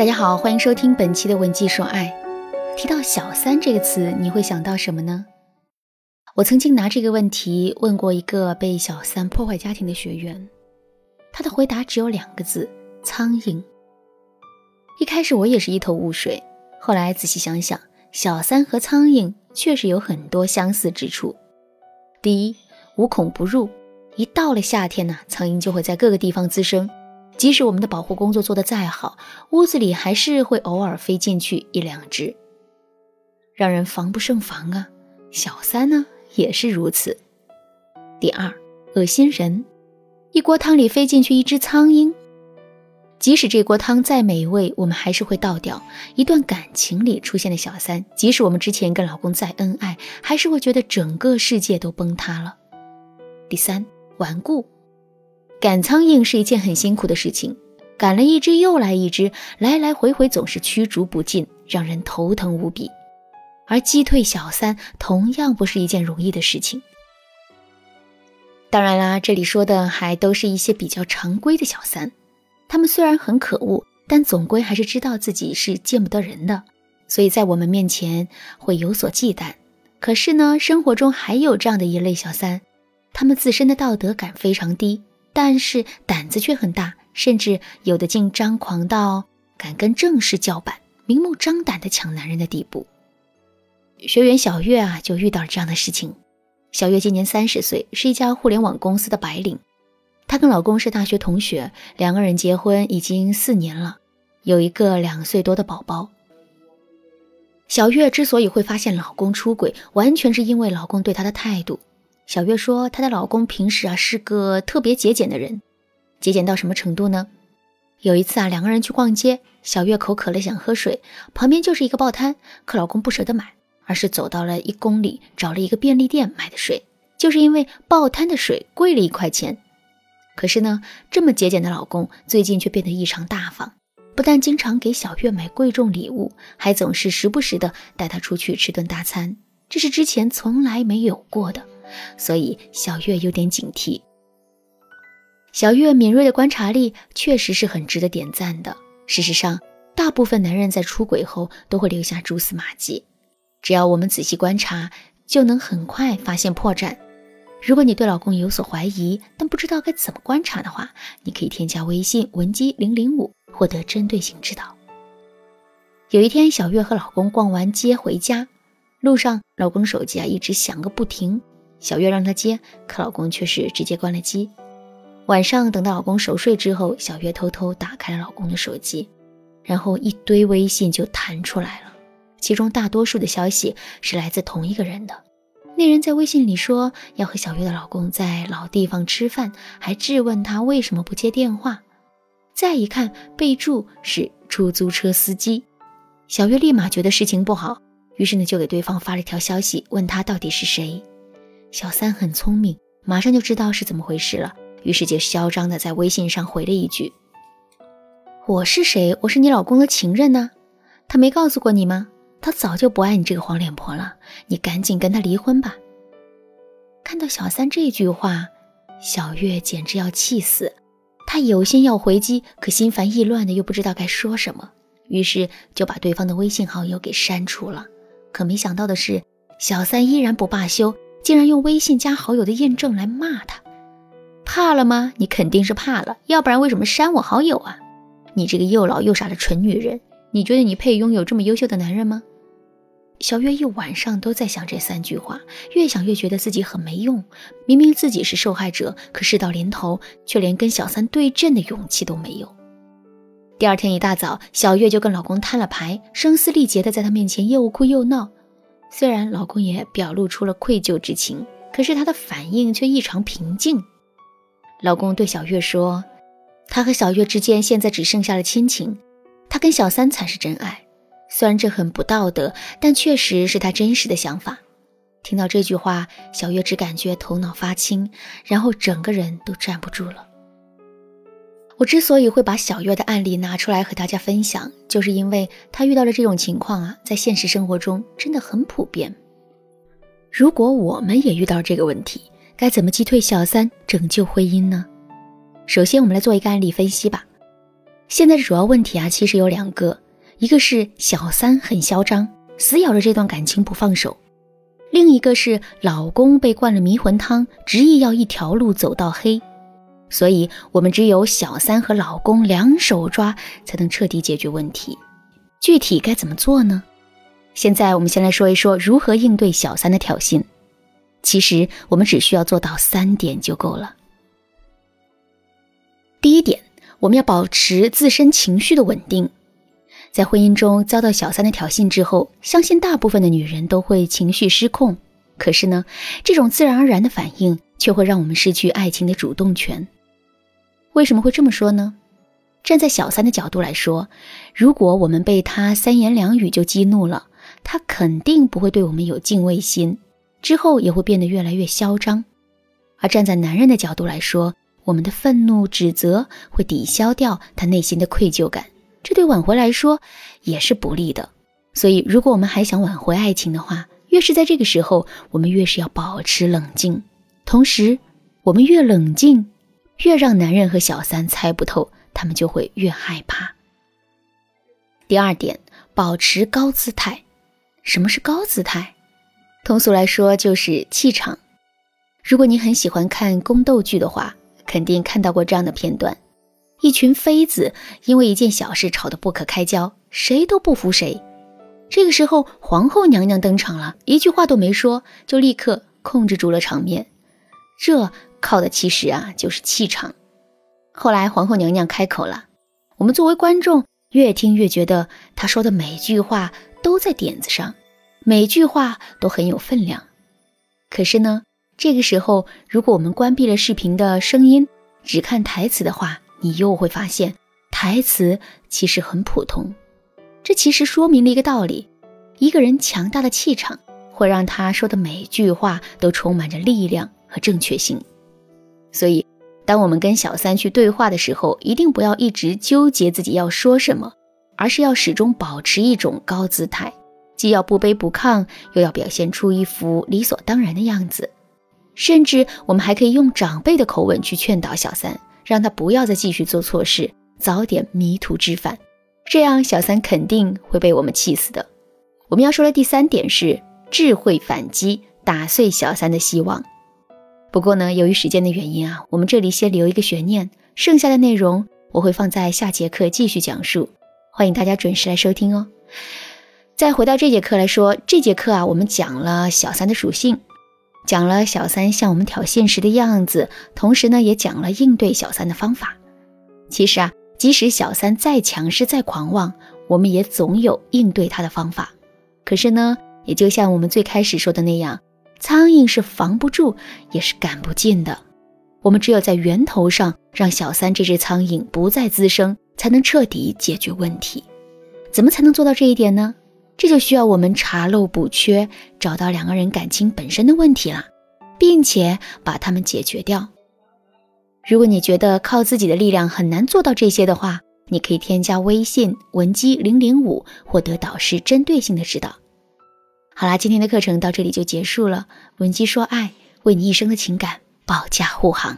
大家好，欢迎收听本期的文姬说爱。提到“小三”这个词，你会想到什么呢？我曾经拿这个问题问过一个被小三破坏家庭的学员，他的回答只有两个字：苍蝇。一开始我也是一头雾水，后来仔细想想，小三和苍蝇确实有很多相似之处。第一，无孔不入，一到了夏天呢，苍蝇就会在各个地方滋生。即使我们的保护工作做得再好，屋子里还是会偶尔飞进去一两只，让人防不胜防啊。小三呢也是如此。第二，恶心人，一锅汤里飞进去一只苍蝇，即使这锅汤再美味，我们还是会倒掉。一段感情里出现了小三，即使我们之前跟老公再恩爱，还是会觉得整个世界都崩塌了。第三，顽固。赶苍蝇是一件很辛苦的事情，赶了一只又来一只，来来回回总是驱逐不尽，让人头疼无比。而击退小三同样不是一件容易的事情。当然啦，这里说的还都是一些比较常规的小三，他们虽然很可恶，但总归还是知道自己是见不得人的，所以在我们面前会有所忌惮。可是呢，生活中还有这样的一类小三，他们自身的道德感非常低。但是胆子却很大，甚至有的竟张狂到敢跟正室叫板，明目张胆的抢男人的地步。学员小月啊，就遇到了这样的事情。小月今年三十岁，是一家互联网公司的白领。她跟老公是大学同学，两个人结婚已经四年了，有一个两岁多的宝宝。小月之所以会发现老公出轨，完全是因为老公对她的态度。小月说：“她的老公平时啊是个特别节俭的人，节俭到什么程度呢？有一次啊，两个人去逛街，小月口渴了想喝水，旁边就是一个报摊，可老公不舍得买，而是走到了一公里找了一个便利店买的水，就是因为报摊的水贵了一块钱。可是呢，这么节俭的老公最近却变得异常大方，不但经常给小月买贵重礼物，还总是时不时的带她出去吃顿大餐，这是之前从来没有过的。”所以小月有点警惕。小月敏锐的观察力确实是很值得点赞的。事实上，大部分男人在出轨后都会留下蛛丝马迹，只要我们仔细观察，就能很快发现破绽。如果你对老公有所怀疑，但不知道该怎么观察的话，你可以添加微信文姬零零五，获得针对性指导。有一天，小月和老公逛完街回家，路上老公手机啊一直响个不停。小月让他接，可老公却是直接关了机。晚上等到老公熟睡之后，小月偷偷打开了老公的手机，然后一堆微信就弹出来了，其中大多数的消息是来自同一个人的。那人在微信里说要和小月的老公在老地方吃饭，还质问他为什么不接电话。再一看备注是出租车司机，小月立马觉得事情不好，于是呢就给对方发了一条消息，问他到底是谁。小三很聪明，马上就知道是怎么回事了，于是就嚣张的在微信上回了一句：“我是谁？我是你老公的情人呢。他没告诉过你吗？他早就不爱你这个黄脸婆了，你赶紧跟他离婚吧。”看到小三这句话，小月简直要气死。她有心要回击，可心烦意乱的又不知道该说什么，于是就把对方的微信好友给删除了。可没想到的是，小三依然不罢休。竟然用微信加好友的验证来骂他，怕了吗？你肯定是怕了，要不然为什么删我好友啊？你这个又老又傻的蠢女人，你觉得你配拥有这么优秀的男人吗？小月一晚上都在想这三句话，越想越觉得自己很没用。明明自己是受害者，可事到临头却连跟小三对阵的勇气都没有。第二天一大早，小月就跟老公摊了牌，声嘶力竭的在他面前又哭又闹。虽然老公也表露出了愧疚之情，可是他的反应却异常平静。老公对小月说：“他和小月之间现在只剩下了亲情，他跟小三才是真爱。虽然这很不道德，但确实是他真实的想法。”听到这句话，小月只感觉头脑发青，然后整个人都站不住了。我之所以会把小月的案例拿出来和大家分享，就是因为她遇到的这种情况啊，在现实生活中真的很普遍。如果我们也遇到这个问题，该怎么击退小三，拯救婚姻呢？首先，我们来做一个案例分析吧。现在的主要问题啊，其实有两个，一个是小三很嚣张，死咬着这段感情不放手；另一个是老公被灌了迷魂汤，执意要一条路走到黑。所以，我们只有小三和老公两手抓，才能彻底解决问题。具体该怎么做呢？现在我们先来说一说如何应对小三的挑衅。其实，我们只需要做到三点就够了。第一点，我们要保持自身情绪的稳定。在婚姻中遭到小三的挑衅之后，相信大部分的女人都会情绪失控。可是呢，这种自然而然的反应却会让我们失去爱情的主动权。为什么会这么说呢？站在小三的角度来说，如果我们被他三言两语就激怒了，他肯定不会对我们有敬畏心，之后也会变得越来越嚣张。而站在男人的角度来说，我们的愤怒、指责会抵消掉他内心的愧疚感，这对挽回来说也是不利的。所以，如果我们还想挽回爱情的话，越是在这个时候，我们越是要保持冷静。同时，我们越冷静。越让男人和小三猜不透，他们就会越害怕。第二点，保持高姿态。什么是高姿态？通俗来说就是气场。如果你很喜欢看宫斗剧的话，肯定看到过这样的片段：一群妃子因为一件小事吵得不可开交，谁都不服谁。这个时候，皇后娘娘登场了，一句话都没说，就立刻控制住了场面。这。靠的其实啊就是气场。后来皇后娘娘开口了，我们作为观众越听越觉得她说的每句话都在点子上，每句话都很有分量。可是呢，这个时候如果我们关闭了视频的声音，只看台词的话，你又会发现台词其实很普通。这其实说明了一个道理：一个人强大的气场会让他说的每句话都充满着力量和正确性。所以，当我们跟小三去对话的时候，一定不要一直纠结自己要说什么，而是要始终保持一种高姿态，既要不卑不亢，又要表现出一副理所当然的样子。甚至，我们还可以用长辈的口吻去劝导小三，让他不要再继续做错事，早点迷途知返。这样，小三肯定会被我们气死的。我们要说的第三点是智慧反击，打碎小三的希望。不过呢，由于时间的原因啊，我们这里先留一个悬念，剩下的内容我会放在下节课继续讲述，欢迎大家准时来收听哦。再回到这节课来说，这节课啊，我们讲了小三的属性，讲了小三向我们挑衅时的样子，同时呢，也讲了应对小三的方法。其实啊，即使小三再强势、再狂妄，我们也总有应对他的方法。可是呢，也就像我们最开始说的那样。苍蝇是防不住，也是赶不尽的。我们只有在源头上让小三这只苍蝇不再滋生，才能彻底解决问题。怎么才能做到这一点呢？这就需要我们查漏补缺，找到两个人感情本身的问题了，并且把它们解决掉。如果你觉得靠自己的力量很难做到这些的话，你可以添加微信文姬零零五，获得导师针对性的指导。好啦，今天的课程到这里就结束了。文姬说爱，为你一生的情感保驾护航。